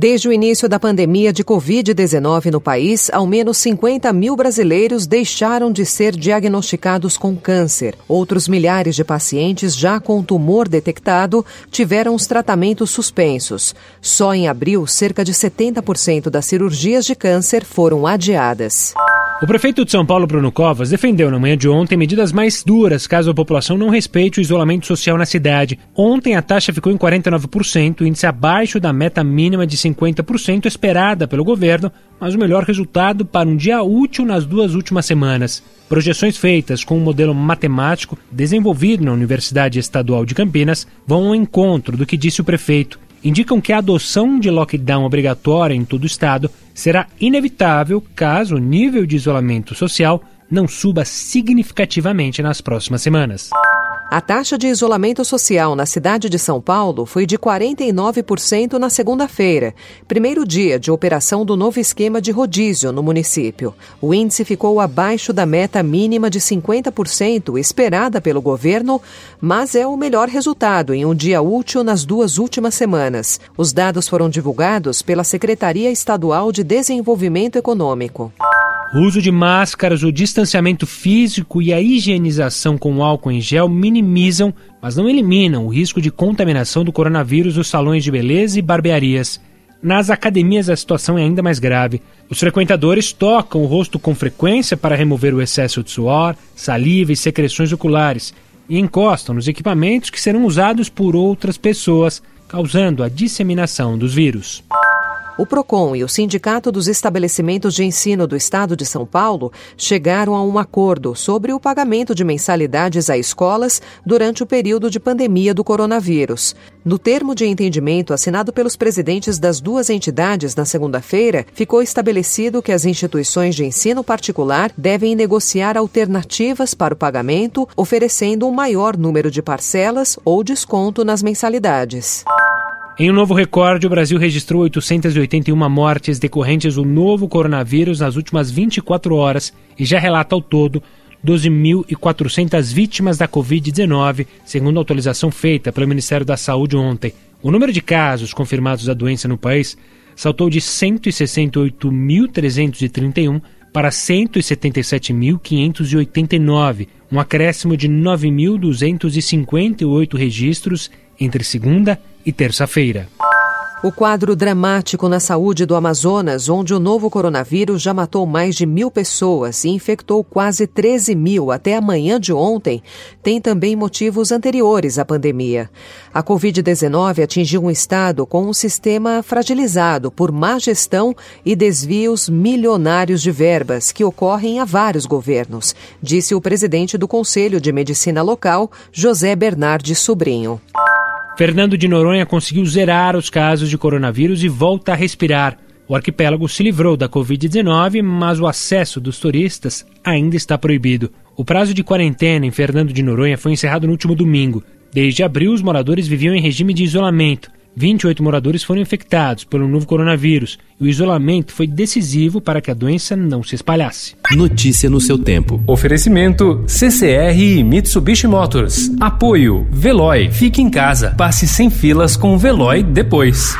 Desde o início da pandemia de Covid-19 no país, ao menos 50 mil brasileiros deixaram de ser diagnosticados com câncer. Outros milhares de pacientes já com tumor detectado tiveram os tratamentos suspensos. Só em abril, cerca de 70% das cirurgias de câncer foram adiadas. O prefeito de São Paulo, Bruno Covas, defendeu na manhã de ontem medidas mais duras caso a população não respeite o isolamento social na cidade. Ontem a taxa ficou em 49%, índice abaixo da meta mínima de 50% esperada pelo governo, mas o melhor resultado para um dia útil nas duas últimas semanas. Projeções feitas com um modelo matemático desenvolvido na Universidade Estadual de Campinas vão ao encontro do que disse o prefeito indicam que a adoção de lockdown obrigatória em todo o estado será inevitável caso o nível de isolamento social não suba significativamente nas próximas semanas. A taxa de isolamento social na cidade de São Paulo foi de 49% na segunda-feira, primeiro dia de operação do novo esquema de rodízio no município. O índice ficou abaixo da meta mínima de 50% esperada pelo governo, mas é o melhor resultado em um dia útil nas duas últimas semanas. Os dados foram divulgados pela Secretaria Estadual de Desenvolvimento Econômico. O uso de máscaras, o distanciamento físico e a higienização com álcool em gel minimizam, mas não eliminam, o risco de contaminação do coronavírus nos salões de beleza e barbearias. Nas academias a situação é ainda mais grave. Os frequentadores tocam o rosto com frequência para remover o excesso de suor, saliva e secreções oculares e encostam nos equipamentos que serão usados por outras pessoas, causando a disseminação dos vírus. O PROCON e o Sindicato dos Estabelecimentos de Ensino do Estado de São Paulo chegaram a um acordo sobre o pagamento de mensalidades a escolas durante o período de pandemia do coronavírus. No termo de entendimento assinado pelos presidentes das duas entidades na segunda-feira, ficou estabelecido que as instituições de ensino particular devem negociar alternativas para o pagamento, oferecendo um maior número de parcelas ou desconto nas mensalidades. Em um novo recorde, o Brasil registrou 881 mortes decorrentes do novo coronavírus nas últimas 24 horas e já relata ao todo 12.400 vítimas da Covid-19, segundo a atualização feita pelo Ministério da Saúde ontem. O número de casos confirmados da doença no país saltou de 168.331 para 177.589, um acréscimo de 9.258 registros entre segunda e terça-feira. O quadro dramático na saúde do Amazonas, onde o novo coronavírus já matou mais de mil pessoas e infectou quase 13 mil até a manhã de ontem, tem também motivos anteriores à pandemia. A Covid-19 atingiu um estado com um sistema fragilizado por má gestão e desvios milionários de verbas que ocorrem a vários governos, disse o presidente do Conselho de Medicina Local, José Bernardes Sobrinho. Fernando de Noronha conseguiu zerar os casos de coronavírus e volta a respirar. O arquipélago se livrou da Covid-19, mas o acesso dos turistas ainda está proibido. O prazo de quarentena em Fernando de Noronha foi encerrado no último domingo. Desde abril, os moradores viviam em regime de isolamento. 28 moradores foram infectados pelo novo coronavírus e o isolamento foi decisivo para que a doença não se espalhasse. Notícia no seu tempo. Oferecimento CCR e Mitsubishi Motors. Apoio Veloy. Fique em casa. Passe sem filas com o Veloy depois.